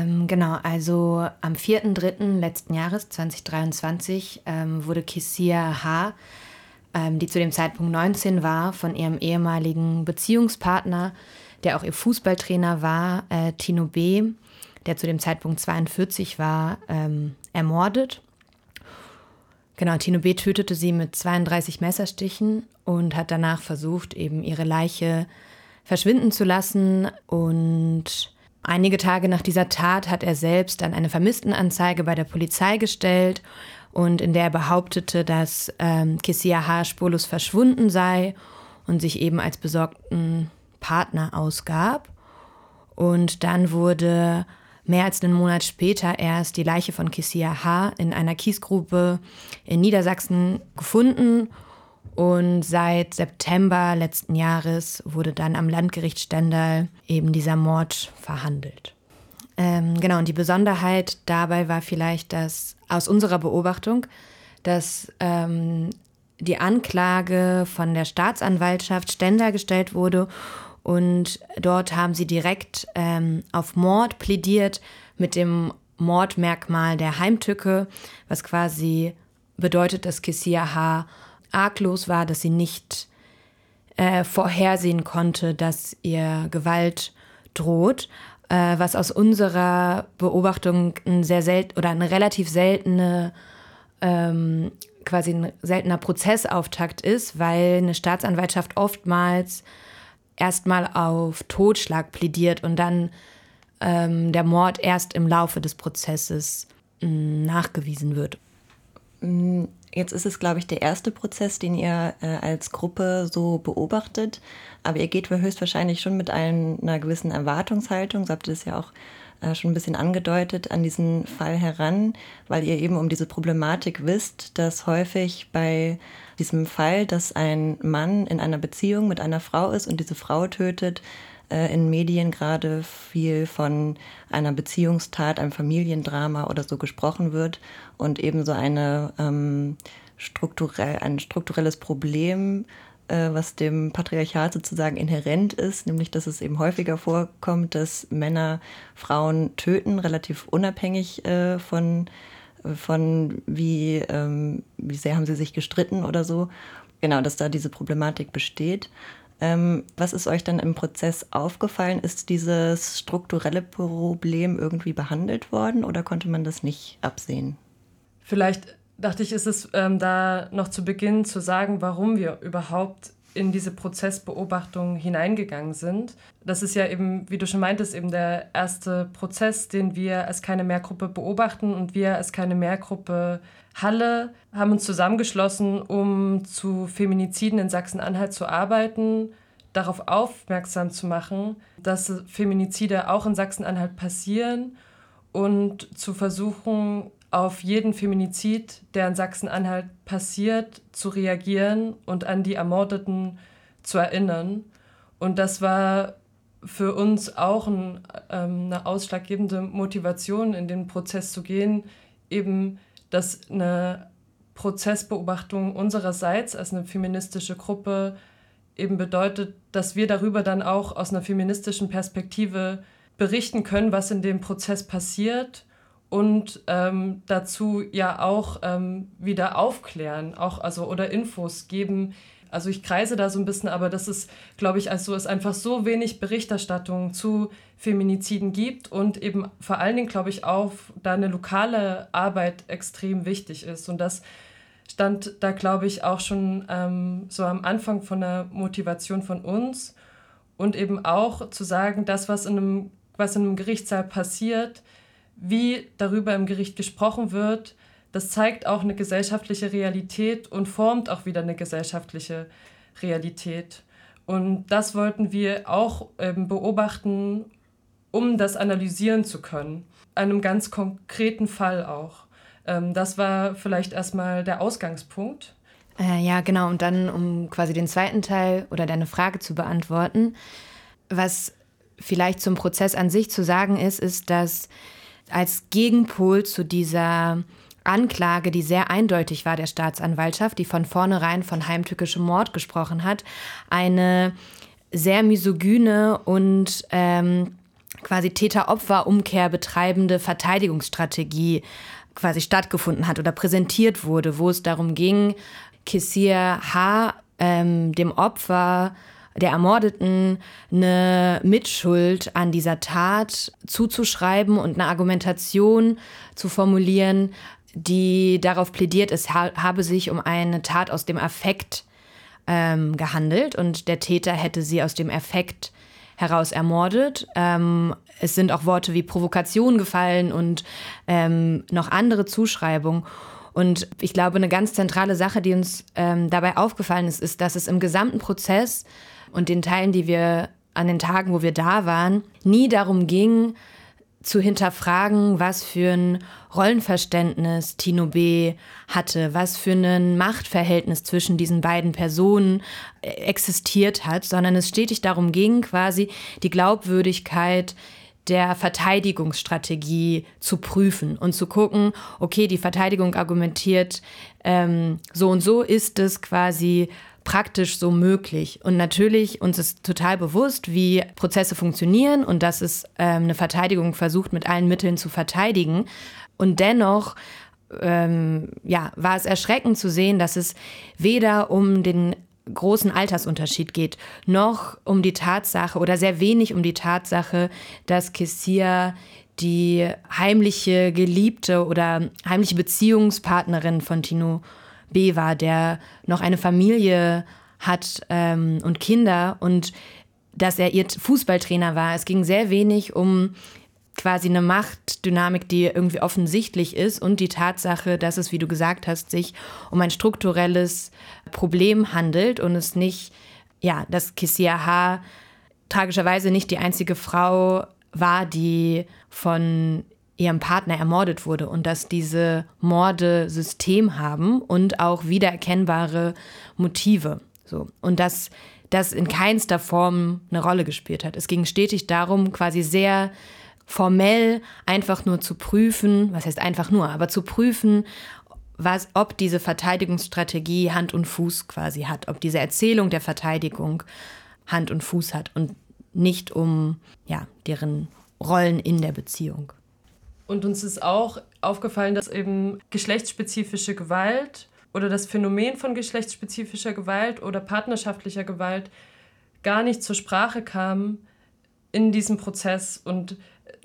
Ähm, genau, also am 4.3. letzten Jahres, 2023, ähm, wurde Kissia H., ähm, die zu dem Zeitpunkt 19 war, von ihrem ehemaligen Beziehungspartner, der auch ihr Fußballtrainer war, äh, Tino B., der zu dem Zeitpunkt 42 war, ähm, ermordet. Genau, Tino B. tötete sie mit 32 Messerstichen und hat danach versucht, eben ihre Leiche verschwinden zu lassen. Und einige Tage nach dieser Tat hat er selbst dann eine Vermisstenanzeige bei der Polizei gestellt und in der er behauptete, dass ähm, Kessia H. spurlos verschwunden sei und sich eben als besorgten Partner ausgab. Und dann wurde mehr als einen Monat später erst die Leiche von Kessia H. in einer Kiesgrube in Niedersachsen gefunden. Und seit September letzten Jahres wurde dann am Landgericht Stendal eben dieser Mord verhandelt. Ähm, genau, und die Besonderheit dabei war vielleicht, dass aus unserer Beobachtung, dass ähm, die Anklage von der Staatsanwaltschaft Stendal gestellt wurde und dort haben sie direkt ähm, auf Mord plädiert mit dem Mordmerkmal der Heimtücke, was quasi bedeutet, dass Kessia H. arglos war, dass sie nicht äh, vorhersehen konnte, dass ihr Gewalt droht äh, was aus unserer Beobachtung ein sehr selten oder eine relativ seltene ähm, quasi ein seltener Prozessauftakt ist, weil eine Staatsanwaltschaft oftmals erstmal auf Totschlag plädiert und dann ähm, der Mord erst im Laufe des Prozesses mh, mm, nachgewiesen wird. Mm, Jetzt ist es, glaube ich, der erste Prozess, den ihr äh, als Gruppe so beobachtet. Aber ihr geht höchstwahrscheinlich schon mit einer gewissen Erwartungshaltung, so habt ihr es ja auch äh, schon ein bisschen angedeutet, an diesen Fall heran, weil ihr eben um diese Problematik wisst, dass häufig bei diesem Fall, dass ein Mann in einer Beziehung mit einer Frau ist und diese Frau tötet, äh, in Medien gerade viel von einer Beziehungstat, einem Familiendrama oder so gesprochen wird und eben so eine ähm, strukturell, ein strukturelles Problem, äh, was dem Patriarchat sozusagen inhärent ist, nämlich dass es eben häufiger vorkommt, dass Männer Frauen töten, relativ unabhängig äh, von, von wie, ähm, wie sehr haben sie sich gestritten oder so. Genau, dass da diese Problematik besteht. Ähm, was ist euch dann im Prozess aufgefallen? Ist dieses strukturelle Problem irgendwie behandelt worden oder konnte man das nicht absehen? Vielleicht dachte ich, ist es ähm, da noch zu Beginn zu sagen, warum wir überhaupt in diese Prozessbeobachtung hineingegangen sind. Das ist ja eben, wie du schon meintest, eben der erste Prozess, den wir als keine Mehrgruppe beobachten und wir als keine Mehrgruppe Halle haben uns zusammengeschlossen, um zu Feminiziden in Sachsen-Anhalt zu arbeiten, darauf aufmerksam zu machen, dass Feminizide auch in Sachsen-Anhalt passieren und zu versuchen, auf jeden Feminizid, der in Sachsen-Anhalt passiert, zu reagieren und an die Ermordeten zu erinnern. Und das war für uns auch ein, ähm, eine ausschlaggebende Motivation, in den Prozess zu gehen, eben dass eine Prozessbeobachtung unsererseits als eine feministische Gruppe eben bedeutet, dass wir darüber dann auch aus einer feministischen Perspektive berichten können, was in dem Prozess passiert und ähm, dazu ja auch ähm, wieder aufklären, auch also oder Infos geben, also ich kreise da so ein bisschen, aber das ist, glaube ich, also es einfach so wenig Berichterstattung zu Feminiziden gibt und eben vor allen Dingen, glaube ich, auch da eine lokale Arbeit extrem wichtig ist. Und das stand da, glaube ich, auch schon ähm, so am Anfang von der Motivation von uns und eben auch zu sagen, das, was in einem, was in einem Gerichtssaal passiert, wie darüber im Gericht gesprochen wird, das zeigt auch eine gesellschaftliche Realität und formt auch wieder eine gesellschaftliche Realität. Und das wollten wir auch ähm, beobachten, um das analysieren zu können. Einem ganz konkreten Fall auch. Ähm, das war vielleicht erstmal der Ausgangspunkt. Äh, ja, genau. Und dann, um quasi den zweiten Teil oder deine Frage zu beantworten, was vielleicht zum Prozess an sich zu sagen ist, ist, dass als Gegenpol zu dieser Anklage, die sehr eindeutig war der Staatsanwaltschaft, die von vornherein von heimtückischem Mord gesprochen hat, eine sehr misogyne und ähm, quasi Täter-Opfer-Umkehr betreibende Verteidigungsstrategie quasi stattgefunden hat oder präsentiert wurde, wo es darum ging, Kissir H. Ähm, dem Opfer der Ermordeten eine Mitschuld an dieser Tat zuzuschreiben und eine Argumentation zu formulieren, die darauf plädiert, es habe sich um eine Tat aus dem Affekt ähm, gehandelt und der Täter hätte sie aus dem Affekt heraus ermordet. Ähm, es sind auch Worte wie Provokation gefallen und ähm, noch andere Zuschreibungen. Und ich glaube, eine ganz zentrale Sache, die uns ähm, dabei aufgefallen ist, ist, dass es im gesamten Prozess und den Teilen, die wir an den Tagen, wo wir da waren, nie darum ging, zu hinterfragen, was für ein Rollenverständnis Tino B. hatte, was für ein Machtverhältnis zwischen diesen beiden Personen äh, existiert hat, sondern es stetig darum ging, quasi die Glaubwürdigkeit der Verteidigungsstrategie zu prüfen und zu gucken, okay, die Verteidigung argumentiert, ähm, so und so ist es quasi praktisch so möglich. Und natürlich, uns ist total bewusst, wie Prozesse funktionieren und dass es ähm, eine Verteidigung versucht, mit allen Mitteln zu verteidigen. Und dennoch ähm, ja, war es erschreckend zu sehen, dass es weder um den großen Altersunterschied geht, noch um die Tatsache oder sehr wenig um die Tatsache, dass Kessia die heimliche Geliebte oder heimliche Beziehungspartnerin von Tino B war, der noch eine Familie hat ähm, und Kinder und dass er ihr Fußballtrainer war. Es ging sehr wenig um quasi eine Machtdynamik, die irgendwie offensichtlich ist und die Tatsache, dass es, wie du gesagt hast, sich um ein strukturelles Problem handelt und es nicht, ja, dass Kissia H. tragischerweise nicht die einzige Frau war, die von ihrem Partner ermordet wurde und dass diese Morde System haben und auch wiedererkennbare Motive. So. Und dass das in keinster Form eine Rolle gespielt hat. Es ging stetig darum, quasi sehr formell einfach nur zu prüfen, was heißt einfach nur, aber zu prüfen, was, ob diese Verteidigungsstrategie Hand und Fuß quasi hat, ob diese Erzählung der Verteidigung Hand und Fuß hat und nicht um ja, deren Rollen in der Beziehung. Und uns ist auch aufgefallen, dass eben geschlechtsspezifische Gewalt oder das Phänomen von geschlechtsspezifischer Gewalt oder partnerschaftlicher Gewalt gar nicht zur Sprache kam in diesem Prozess. Und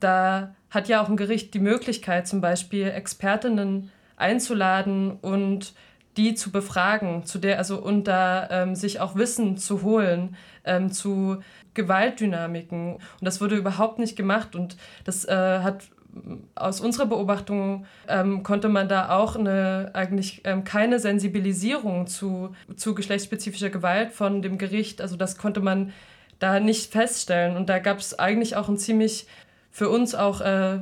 da hat ja auch ein Gericht die Möglichkeit, zum Beispiel Expertinnen einzuladen und die zu befragen, zu der, also und da ähm, sich auch Wissen zu holen ähm, zu Gewaltdynamiken. Und das wurde überhaupt nicht gemacht. Und das äh, hat aus unserer Beobachtung ähm, konnte man da auch eine, eigentlich ähm, keine Sensibilisierung zu, zu geschlechtsspezifischer Gewalt von dem Gericht, also das konnte man da nicht feststellen. Und da gab es eigentlich auch ein ziemlich für uns auch äh,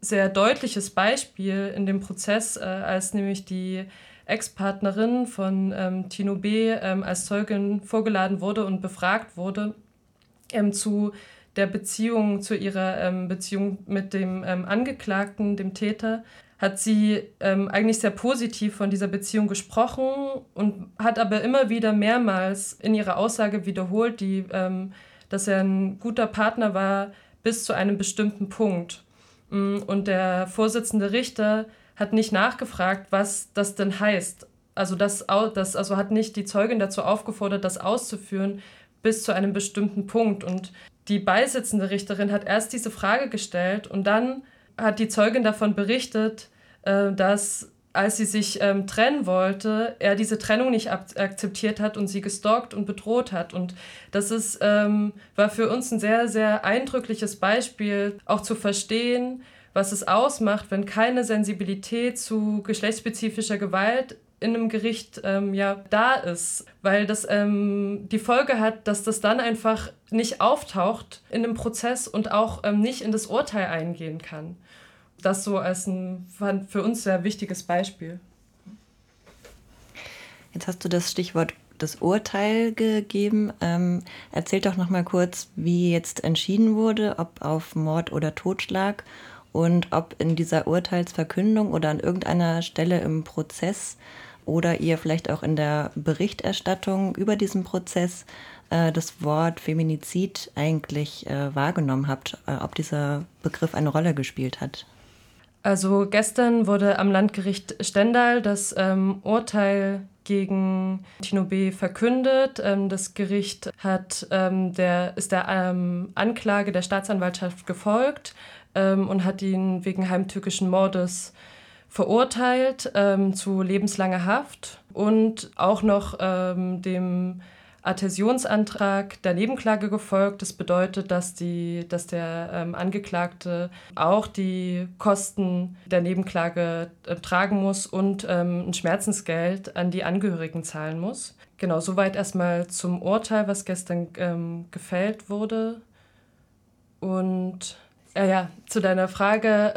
sehr deutliches Beispiel in dem Prozess, äh, als nämlich die Ex-Partnerin von ähm, Tino B. Ähm, als Zeugin vorgeladen wurde und befragt wurde ähm, zu der Beziehung, zu ihrer ähm, Beziehung mit dem ähm, Angeklagten, dem Täter, hat sie ähm, eigentlich sehr positiv von dieser Beziehung gesprochen und hat aber immer wieder mehrmals in ihrer Aussage wiederholt, die, ähm, dass er ein guter Partner war bis zu einem bestimmten Punkt. Mm, und der Vorsitzende Richter hat nicht nachgefragt, was das denn heißt. Also, das, das, also hat nicht die Zeugin dazu aufgefordert, das auszuführen bis zu einem bestimmten Punkt. Und die beisitzende Richterin hat erst diese Frage gestellt und dann hat die Zeugin davon berichtet, äh, dass als sie sich ähm, trennen wollte, er diese Trennung nicht akzeptiert hat und sie gestalkt und bedroht hat. Und das ist, ähm, war für uns ein sehr, sehr eindrückliches Beispiel, auch zu verstehen, was es ausmacht, wenn keine Sensibilität zu geschlechtsspezifischer Gewalt in einem Gericht ähm, ja da ist, weil das ähm, die Folge hat, dass das dann einfach nicht auftaucht in einem Prozess und auch ähm, nicht in das Urteil eingehen kann. Das so als ein für uns sehr wichtiges Beispiel. Jetzt hast du das Stichwort das Urteil gegeben. Ähm, erzähl doch noch mal kurz, wie jetzt entschieden wurde, ob auf Mord oder Totschlag und ob in dieser Urteilsverkündung oder an irgendeiner Stelle im Prozess oder ihr vielleicht auch in der Berichterstattung über diesen Prozess äh, das Wort Feminizid eigentlich äh, wahrgenommen habt, äh, ob dieser Begriff eine Rolle gespielt hat. Also gestern wurde am Landgericht Stendal das ähm, Urteil gegen Tino B. verkündet. Ähm, das Gericht hat, ähm, der, ist der ähm, Anklage der Staatsanwaltschaft gefolgt ähm, und hat ihn wegen heimtückischen Mordes verurteilt ähm, zu lebenslanger Haft und auch noch ähm, dem Adhäsionsantrag der Nebenklage gefolgt. Das bedeutet, dass, die, dass der ähm, Angeklagte auch die Kosten der Nebenklage äh, tragen muss und ähm, ein Schmerzensgeld an die Angehörigen zahlen muss. Genau, soweit erstmal zum Urteil, was gestern ähm, gefällt wurde. Und äh, ja, zu deiner Frage.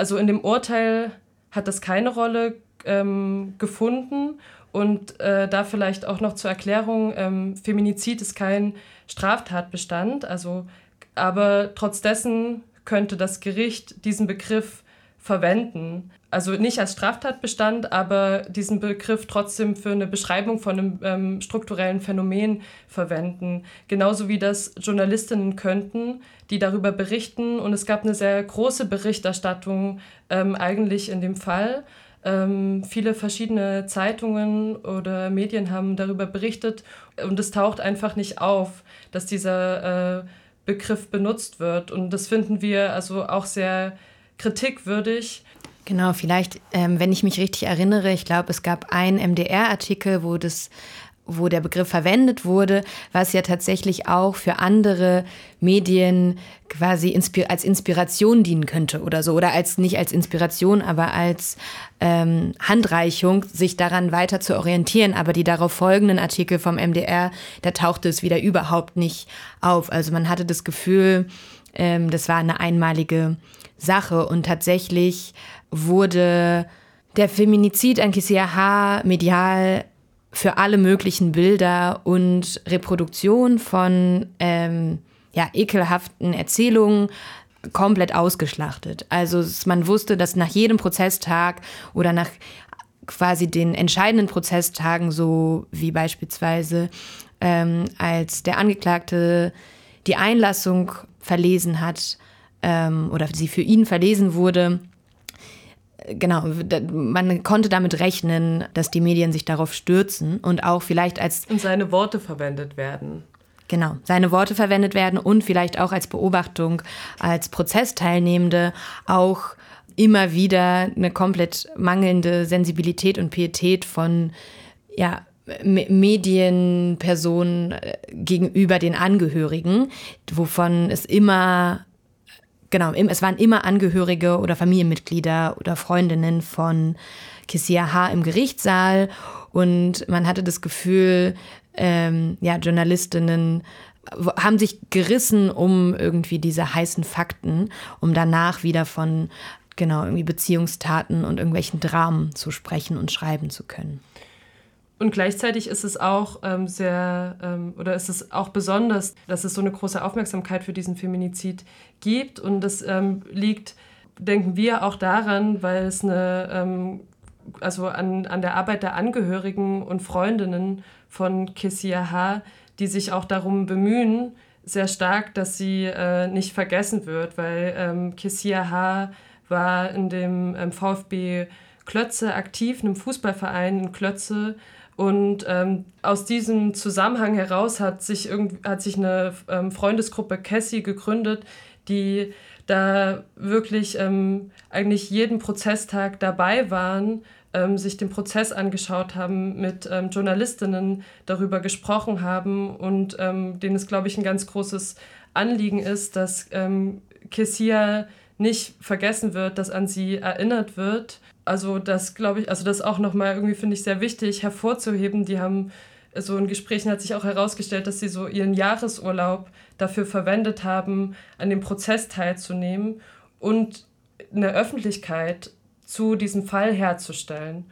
Also in dem Urteil hat das keine Rolle ähm, gefunden. Und äh, da vielleicht auch noch zur Erklärung, ähm, Feminizid ist kein Straftatbestand, also, aber trotz dessen könnte das Gericht diesen Begriff verwenden. Also nicht als Straftatbestand, aber diesen Begriff trotzdem für eine Beschreibung von einem ähm, strukturellen Phänomen verwenden. Genauso wie das Journalistinnen könnten, die darüber berichten. Und es gab eine sehr große Berichterstattung ähm, eigentlich in dem Fall. Ähm, viele verschiedene Zeitungen oder Medien haben darüber berichtet und es taucht einfach nicht auf, dass dieser äh, Begriff benutzt wird. Und das finden wir also auch sehr kritikwürdig. Genau, vielleicht, ähm, wenn ich mich richtig erinnere, ich glaube, es gab einen MDR-Artikel, wo wo der Begriff verwendet wurde, was ja tatsächlich auch für andere Medien quasi als Inspiration dienen könnte oder so. Oder als nicht als Inspiration, aber als ähm, Handreichung, sich daran weiter zu orientieren. Aber die darauf folgenden Artikel vom MDR, da tauchte es wieder überhaupt nicht auf. Also man hatte das Gefühl, ähm, das war eine einmalige Sache. Und tatsächlich wurde der Feminizid an Kisia H. medial für alle möglichen Bilder und Reproduktion von ähm, ja, ekelhaften Erzählungen komplett ausgeschlachtet. Also man wusste, dass nach jedem Prozesstag oder nach quasi den entscheidenden Prozesstagen, so wie beispielsweise ähm, als der Angeklagte die Einlassung verlesen hat ähm, oder sie für ihn verlesen wurde, genau, man konnte damit rechnen, dass die Medien sich darauf stürzen und auch vielleicht als. Und seine Worte verwendet werden. Genau, seine Worte verwendet werden und vielleicht auch als Beobachtung, als Prozessteilnehmende auch immer wieder eine komplett mangelnde Sensibilität und Pietät von ja, Medienpersonen äh, gegenüber den Angehörigen, wovon es immer genau, es waren immer Angehörige oder Familienmitglieder oder Freundinnen von Kissia H. im Gerichtssaal und man hatte das Gefühl, ähm, ja, Journalistinnen haben sich gerissen um irgendwie diese heißen Fakten, um danach wieder von genau irgendwie Beziehungstaten und irgendwelchen Dramen zu sprechen und schreiben zu können. Und gleichzeitig ist es auch ähm, sehr, ähm, oder ist es auch besonders, dass es so eine große Aufmerksamkeit für diesen Feminizid gibt. Und das ähm, liegt, denken wir, auch daran, weil es eine, ähm, also an, an der Arbeit der Angehörigen und Freundinnen von Kessia H., die sich auch darum bemühen, sehr stark, dass sie äh, nicht vergessen wird, weil ähm, Kessia H. war in dem ähm, VfB Klötze aktiv, einem Fußballverein in Klötze, und ähm, aus diesem Zusammenhang heraus hat sich, irgend, hat sich eine ähm, Freundesgruppe Cassie gegründet, die da wirklich ähm, eigentlich jeden Prozesstag dabei waren, ähm, sich den Prozess angeschaut haben, mit ähm, Journalistinnen darüber gesprochen haben und ähm, denen es, glaube ich, ein ganz großes Anliegen ist, dass ähm, Kessia nicht vergessen wird, dass an sie erinnert wird also das glaube ich, also das auch nochmal irgendwie finde ich sehr wichtig hervorzuheben. Die haben so in Gesprächen hat sich auch herausgestellt, dass sie so ihren Jahresurlaub dafür verwendet haben, an dem Prozess teilzunehmen und eine Öffentlichkeit zu diesem Fall herzustellen.